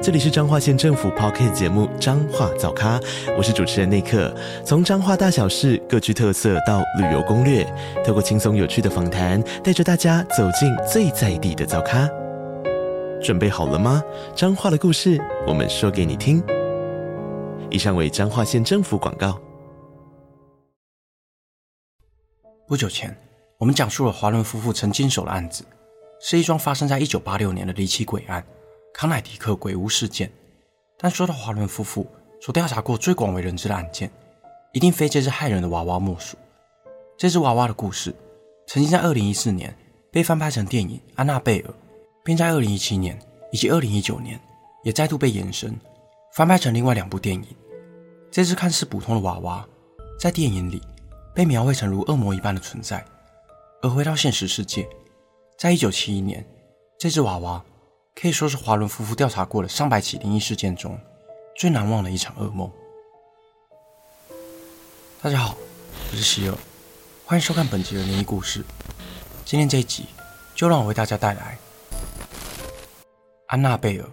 这里是彰化县政府 p o c k t 节目《彰化早咖》，我是主持人内克。从彰化大小事各具特色到旅游攻略，透过轻松有趣的访谈，带着大家走进最在地的早咖。准备好了吗？彰化的故事，我们说给你听。以上为彰化县政府广告。不久前，我们讲述了华伦夫妇曾经手的案子，是一桩发生在一九八六年的离奇鬼案。康乃狄克鬼屋事件，但说到华伦夫妇所调查过最广为人知的案件，一定非这只害人的娃娃莫属。这只娃娃的故事，曾经在2014年被翻拍成电影《安娜贝尔》，并在2017年以及2019年也再度被延伸翻拍成另外两部电影。这只看似普通的娃娃，在电影里被描绘成如恶魔一般的存在，而回到现实世界，在1971年，这只娃娃。可以说是华伦夫妇调查过了上百起灵异事件中最难忘的一场噩梦。大家好，我是希尔，欢迎收看本集的灵异故事。今天这一集就让我为大家带来安娜贝尔。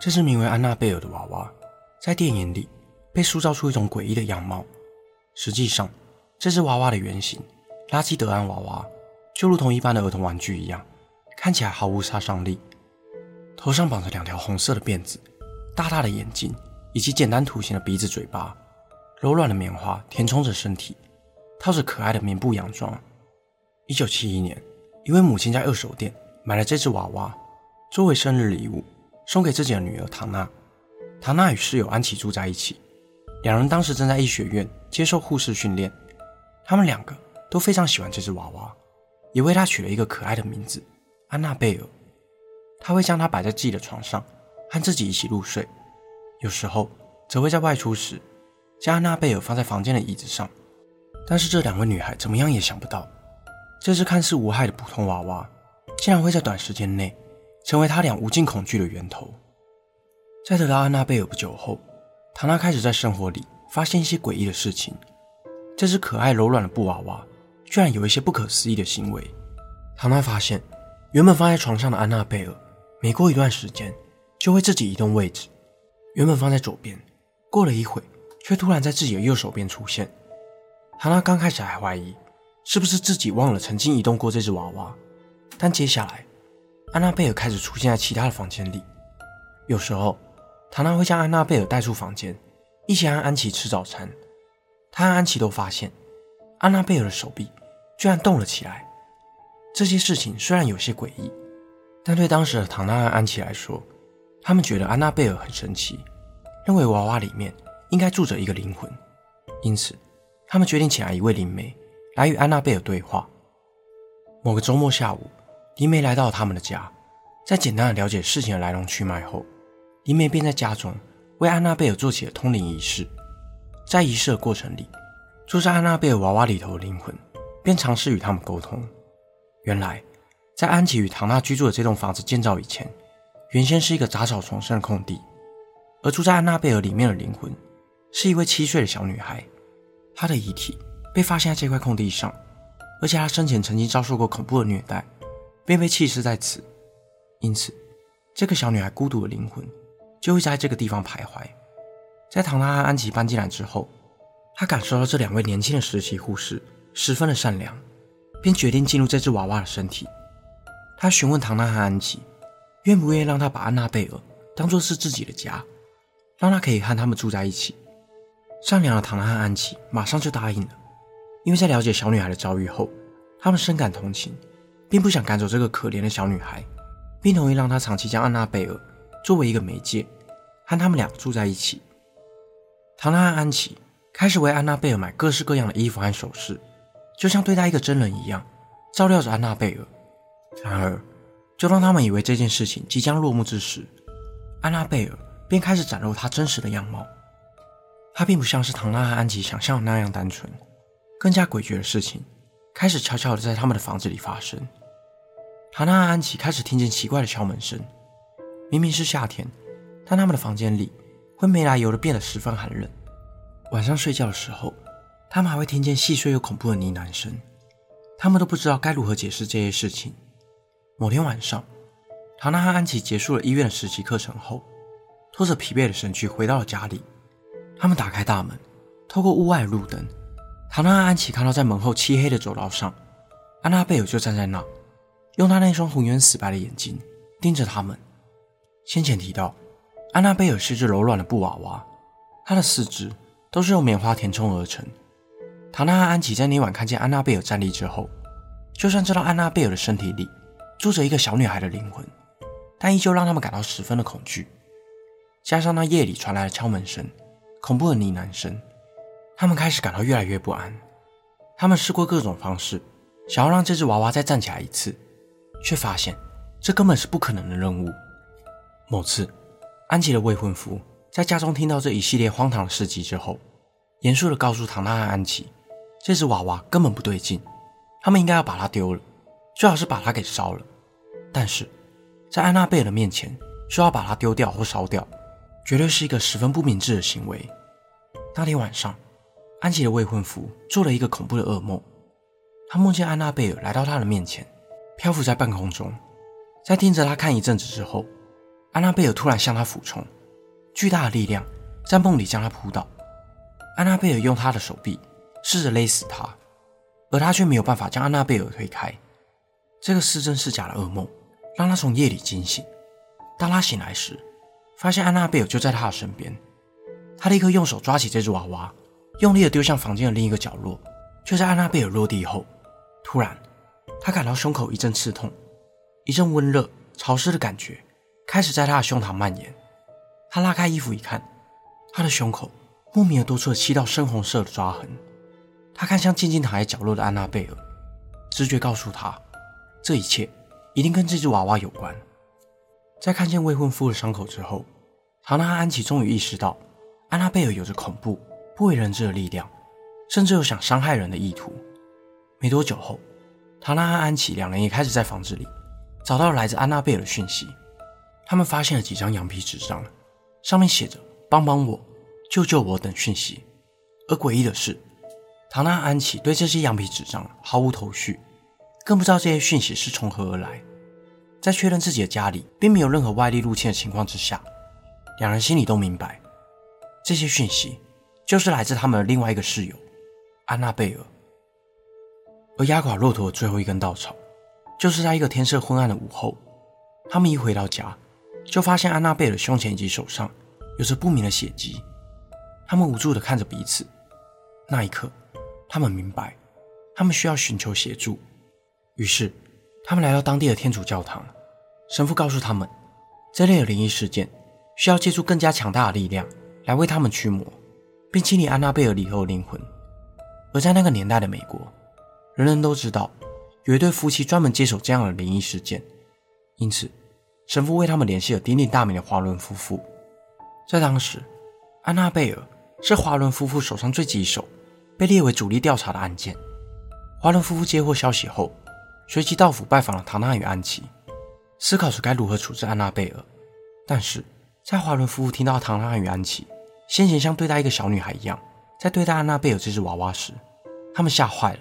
这只名为安娜贝尔的娃娃，在电影里被塑造出一种诡异的样貌。实际上，这只娃娃的原型拉基德安娃娃，就如同一般的儿童玩具一样，看起来毫无杀伤力。头上绑着两条红色的辫子，大大的眼睛，以及简单图形的鼻子、嘴巴。柔软的棉花填充着身体，套着可爱的棉布洋装。一九七一年，一位母亲在二手店买了这只娃娃，作为生日礼物。送给自己的女儿唐娜。唐娜与室友安琪住在一起，两人当时正在医学院接受护士训练。他们两个都非常喜欢这只娃娃，也为它取了一个可爱的名字——安娜贝尔。他会将它摆在自己的床上，和自己一起入睡。有时候则会在外出时，将安娜贝尔放在房间的椅子上。但是这两位女孩怎么样也想不到，这只看似无害的普通娃娃，竟然会在短时间内。成为他俩无尽恐惧的源头。在得到安娜贝尔不久后，唐娜开始在生活里发现一些诡异的事情。这只可爱柔软的布娃娃居然有一些不可思议的行为。唐娜发现，原本放在床上的安娜贝尔，每过一段时间就会自己移动位置。原本放在左边，过了一会，却突然在自己的右手边出现。唐娜刚开始还怀疑是不是自己忘了曾经移动过这只娃娃，但接下来。安娜贝尔开始出现在其他的房间里，有时候唐娜会将安娜贝尔带出房间，一起和安琪吃早餐。他和安琪都发现，安娜贝尔的手臂居然动了起来。这些事情虽然有些诡异，但对当时的唐娜和安琪来说，他们觉得安娜贝尔很神奇，认为娃娃里面应该住着一个灵魂，因此他们决定请来一位灵媒来与安娜贝尔对话。某个周末下午。迪梅来到他们的家，在简单的了解事情的来龙去脉后，迪梅便在家中为安娜贝尔做起了通灵仪式。在仪式的过程里，住在安娜贝尔娃娃里头的灵魂便尝试与他们沟通。原来，在安琪与唐娜居住的这栋房子建造以前，原先是一个杂草丛生的空地，而住在安娜贝尔里面的灵魂是一位七岁的小女孩，她的遗体被发现在这块空地上，而且她生前曾经遭受过恐怖的虐待。便被弃尸在此，因此，这个小女孩孤独的灵魂就会在这个地方徘徊。在唐娜和安琪搬进来之后，她感受到这两位年轻的实习护士十分的善良，便决定进入这只娃娃的身体。她询问唐娜和安琪，愿不愿意让她把安娜贝尔当做是自己的家，让她可以和他们住在一起。善良的唐娜和安琪马上就答应了，因为在了解小女孩的遭遇后，他们深感同情。并不想赶走这个可怜的小女孩，并同意让她长期将安娜贝尔作为一个媒介，和他们俩住在一起。唐娜和安琪开始为安娜贝尔买各式各样的衣服和首饰，就像对待一个真人一样，照料着安娜贝尔。然而，就当他们以为这件事情即将落幕之时，安娜贝尔便开始展露她真实的样貌。她并不像是唐娜和安琪想象的那样单纯，更加诡谲的事情开始悄悄的在他们的房子里发生。唐娜和安琪开始听见奇怪的敲门声，明明是夏天，但他们的房间里会没来由的变得十分寒冷。晚上睡觉的时候，他们还会听见细碎又恐怖的呢喃声。他们都不知道该如何解释这些事情。某天晚上，唐娜和安琪结束了医院的实习课程后，拖着疲惫的身躯回到了家里。他们打开大门，透过屋外的路灯，唐娜和安琪看到在门后漆黑的走道上，安娜贝尔就站在那，用他那双浑圆死白的眼睛盯着他们。先前提到，安娜贝尔是只柔软的布娃娃，她的四肢都是用棉花填充而成。唐娜和安琪在那晚看见安娜贝尔站立之后，就算知道安娜贝尔的身体里住着一个小女孩的灵魂，但依旧让他们感到十分的恐惧。加上那夜里传来的敲门声。恐怖的呢喃声，他们开始感到越来越不安。他们试过各种方式，想要让这只娃娃再站起来一次，却发现这根本是不可能的任务。某次，安琪的未婚夫在家中听到这一系列荒唐的事迹之后，严肃地告诉唐娜和安琪，这只娃娃根本不对劲，他们应该要把它丢了，最好是把它给烧了。但是，在安娜贝尔的面前，说要把它丢掉或烧掉。绝对是一个十分不明智的行为。那天晚上，安琪的未婚夫做了一个恐怖的噩梦。他梦见安娜贝尔来到他的面前，漂浮在半空中。在盯着他看一阵子之后，安娜贝尔突然向他俯冲，巨大的力量在梦里将他扑倒。安娜贝尔用他的手臂试着勒死他，而他却没有办法将安娜贝尔推开。这个是真是假的噩梦让他从夜里惊醒。当他醒来时，发现安娜贝尔就在他的身边，他立刻用手抓起这只娃娃，用力的丢向房间的另一个角落。就在安娜贝尔落地后，突然，他感到胸口一阵刺痛，一阵温热潮湿的感觉开始在他的胸膛蔓延。他拉开衣服一看，他的胸口莫名的多出了七道深红色的抓痕。他看向静静躺在角落的安娜贝尔，直觉告诉他，这一切一定跟这只娃娃有关。在看见未婚夫的伤口之后，唐娜和安琪终于意识到，安娜贝尔有着恐怖、不为人知的力量，甚至有想伤害人的意图。没多久后，唐娜和安琪两人也开始在房子里找到了来自安娜贝尔的讯息。他们发现了几张羊皮纸张，上面写着“帮帮我，救救我”等讯息。而诡异的是，唐娜安琪对这些羊皮纸张毫无头绪，更不知道这些讯息是从何而来。在确认自己的家里并没有任何外力入侵的情况之下，两人心里都明白，这些讯息就是来自他们的另外一个室友安娜贝尔。而压垮骆驼的最后一根稻草，就是在一个天色昏暗的午后，他们一回到家，就发现安娜贝尔胸前以及手上有着不明的血迹。他们无助地看着彼此，那一刻，他们明白，他们需要寻求协助，于是。他们来到当地的天主教堂，神父告诉他们，这类的灵异事件需要借助更加强大的力量来为他们驱魔，并清理安娜贝尔里头的灵魂。而在那个年代的美国，人人都知道有一对夫妻专门接手这样的灵异事件，因此神父为他们联系了鼎鼎大名的华伦夫妇。在当时，安娜贝尔是华伦夫妇手上最棘手、被列为主力调查的案件。华伦夫妇接获消息后。随即到府拜访了唐娜与安琪，思考着该如何处置安娜贝尔。但是在华伦夫妇听到唐娜与安琪先前像对待一个小女孩一样在对待安娜贝尔这只娃娃时，他们吓坏了，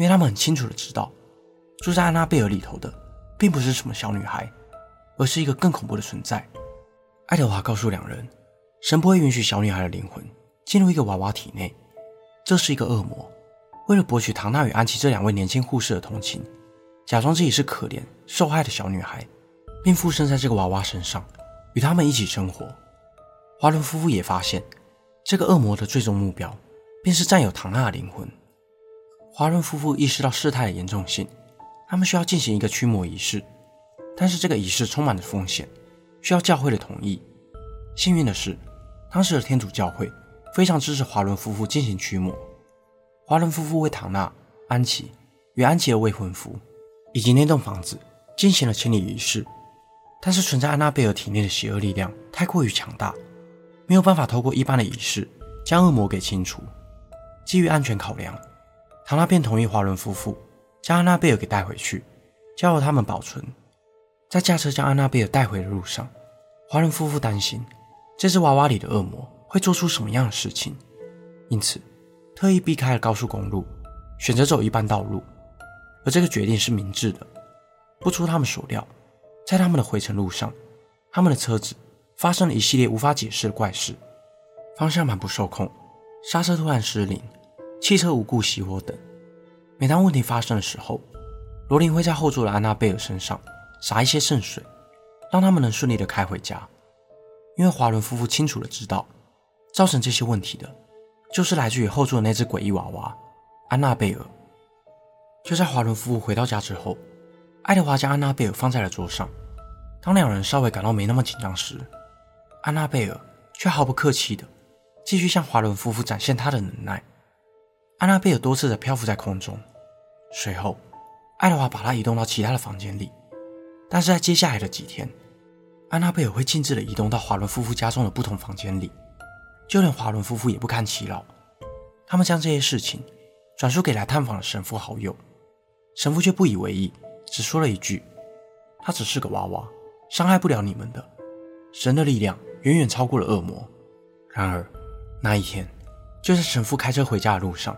因为他们很清楚的知道，住在安娜贝尔里头的并不是什么小女孩，而是一个更恐怖的存在。爱德华告诉两人，神不会允许小女孩的灵魂进入一个娃娃体内，这是一个恶魔，为了博取唐娜与安琪这两位年轻护士的同情。假装自己是可怜受害的小女孩，并附身在这个娃娃身上，与他们一起生活。华伦夫妇也发现，这个恶魔的最终目标便是占有唐娜的灵魂。华伦夫妇意识到事态的严重性，他们需要进行一个驱魔仪式，但是这个仪式充满着风险，需要教会的同意。幸运的是，当时的天主教会非常支持华伦夫妇进行驱魔。华伦夫妇为唐娜、安琪与安琪的未婚夫。以及那栋房子进行了清理仪式，但是存在安娜贝尔体内的邪恶力量太过于强大，没有办法透过一般的仪式将恶魔给清除。基于安全考量，唐纳便同意华伦夫妇将安娜贝尔给带回去，交由他们保存。在驾车将安娜贝尔带回的路上，华伦夫妇担心这只娃娃里的恶魔会做出什么样的事情，因此特意避开了高速公路，选择走一般道路。而这个决定是明智的。不出他们所料，在他们的回程路上，他们的车子发生了一系列无法解释的怪事：方向盘不受控，刹车突然失灵。汽车无故熄火等，每当问题发生的时候，罗琳会在后座的安娜贝尔身上洒一些圣水，让他们能顺利的开回家。因为华伦夫妇清楚的知道，造成这些问题的，就是来自于后座的那只诡异娃娃安娜贝尔。就在华伦夫妇回到家之后，爱德华将安娜贝尔放在了桌上。当两人稍微感到没那么紧张时，安娜贝尔却毫不客气的继续向华伦夫妇展现她的能耐。安娜贝尔多次的漂浮在空中，随后，爱德华把她移动到其他的房间里。但是在接下来的几天，安娜贝尔会径自的移动到华伦夫妇家中的不同房间里，就连华伦夫妇也不堪其扰。他们将这些事情转述给来探访的神父好友，神父却不以为意，只说了一句：“他只是个娃娃，伤害不了你们的。神的力量远远超过了恶魔。”然而，那一天，就在神父开车回家的路上。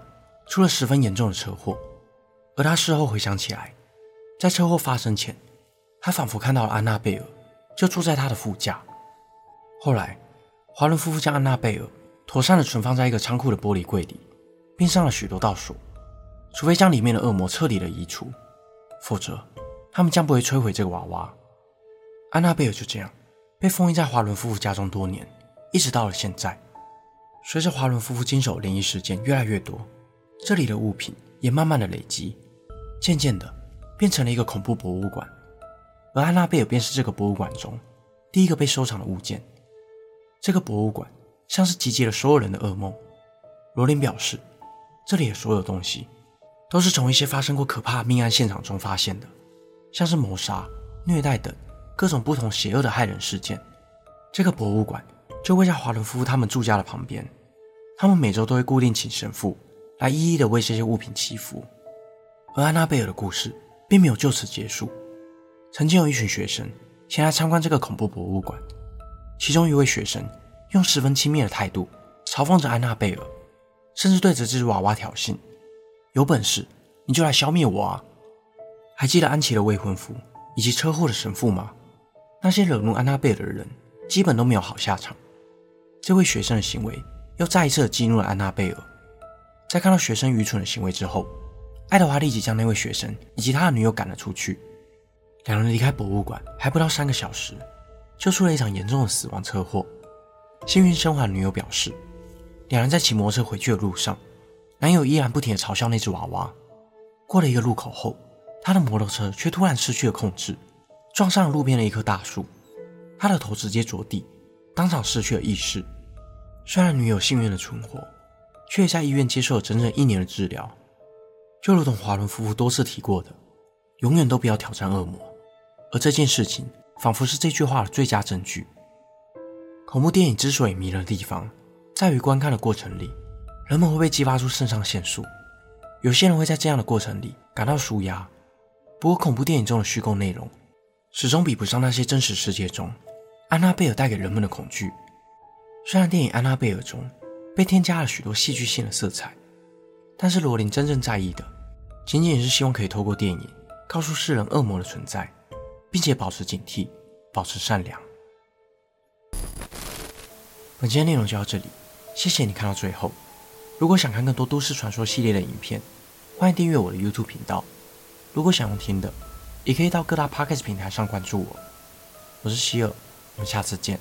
出了十分严重的车祸，而他事后回想起来，在车祸发生前，他仿佛看到了安娜贝尔，就坐在他的副驾。后来，华伦夫妇将安娜贝尔妥善的存放在一个仓库的玻璃柜里，并上了许多道锁，除非将里面的恶魔彻底的移除，否则他们将不会摧毁这个娃娃。安娜贝尔就这样被封印在华伦夫妇家中多年，一直到了现在。随着华伦夫妇经手灵异事件越来越多。这里的物品也慢慢的累积，渐渐的变成了一个恐怖博物馆，而安娜贝尔便是这个博物馆中第一个被收藏的物件。这个博物馆像是集结了所有人的噩梦。罗琳表示，这里的所有东西都是从一些发生过可怕命案现场中发现的，像是谋杀、虐待等各种不同邪恶的害人事件。这个博物馆就位在华伦夫妇他们住家的旁边，他们每周都会固定请神父。来一一的为这些物品祈福，而安娜贝尔的故事并没有就此结束。曾经有一群学生前来参观这个恐怖博物馆，其中一位学生用十分轻蔑的态度嘲讽着安娜贝尔，甚至对着这只娃娃挑衅：“有本事你就来消灭我啊！”还记得安琪的未婚夫以及车祸的神父吗？那些惹怒安娜贝尔的人基本都没有好下场。这位学生的行为又再一次激怒了安娜贝尔。在看到学生愚蠢的行为之后，爱德华立即将那位学生以及他的女友赶了出去。两人离开博物馆还不到三个小时，就出了一场严重的死亡车祸。幸运生还的女友表示，两人在骑摩托车回去的路上，男友依然不停地嘲笑那只娃娃。过了一个路口后，他的摩托车却突然失去了控制，撞上了路边的一棵大树，他的头直接着地，当场失去了意识。虽然女友幸运的存活。却在医院接受了整整一年的治疗，就如同华伦夫妇多次提过的，永远都不要挑战恶魔。而这件事情仿佛是这句话的最佳证据。恐怖电影之所以迷人的地方，在于观看的过程里，人们会被激发出肾上腺素，有些人会在这样的过程里感到舒压。不过，恐怖电影中的虚构内容，始终比不上那些真实世界中安娜贝尔带给人们的恐惧。虽然电影《安娜贝尔》中，被添加了许多戏剧性的色彩，但是罗琳真正在意的，仅仅是希望可以透过电影告诉世人恶魔的存在，并且保持警惕，保持善良。本期的内容就到这里，谢谢你看到最后。如果想看更多都市传说系列的影片，欢迎订阅我的 YouTube 频道。如果想用听的，也可以到各大 Podcast 平台上关注我。我是希尔，我们下次见。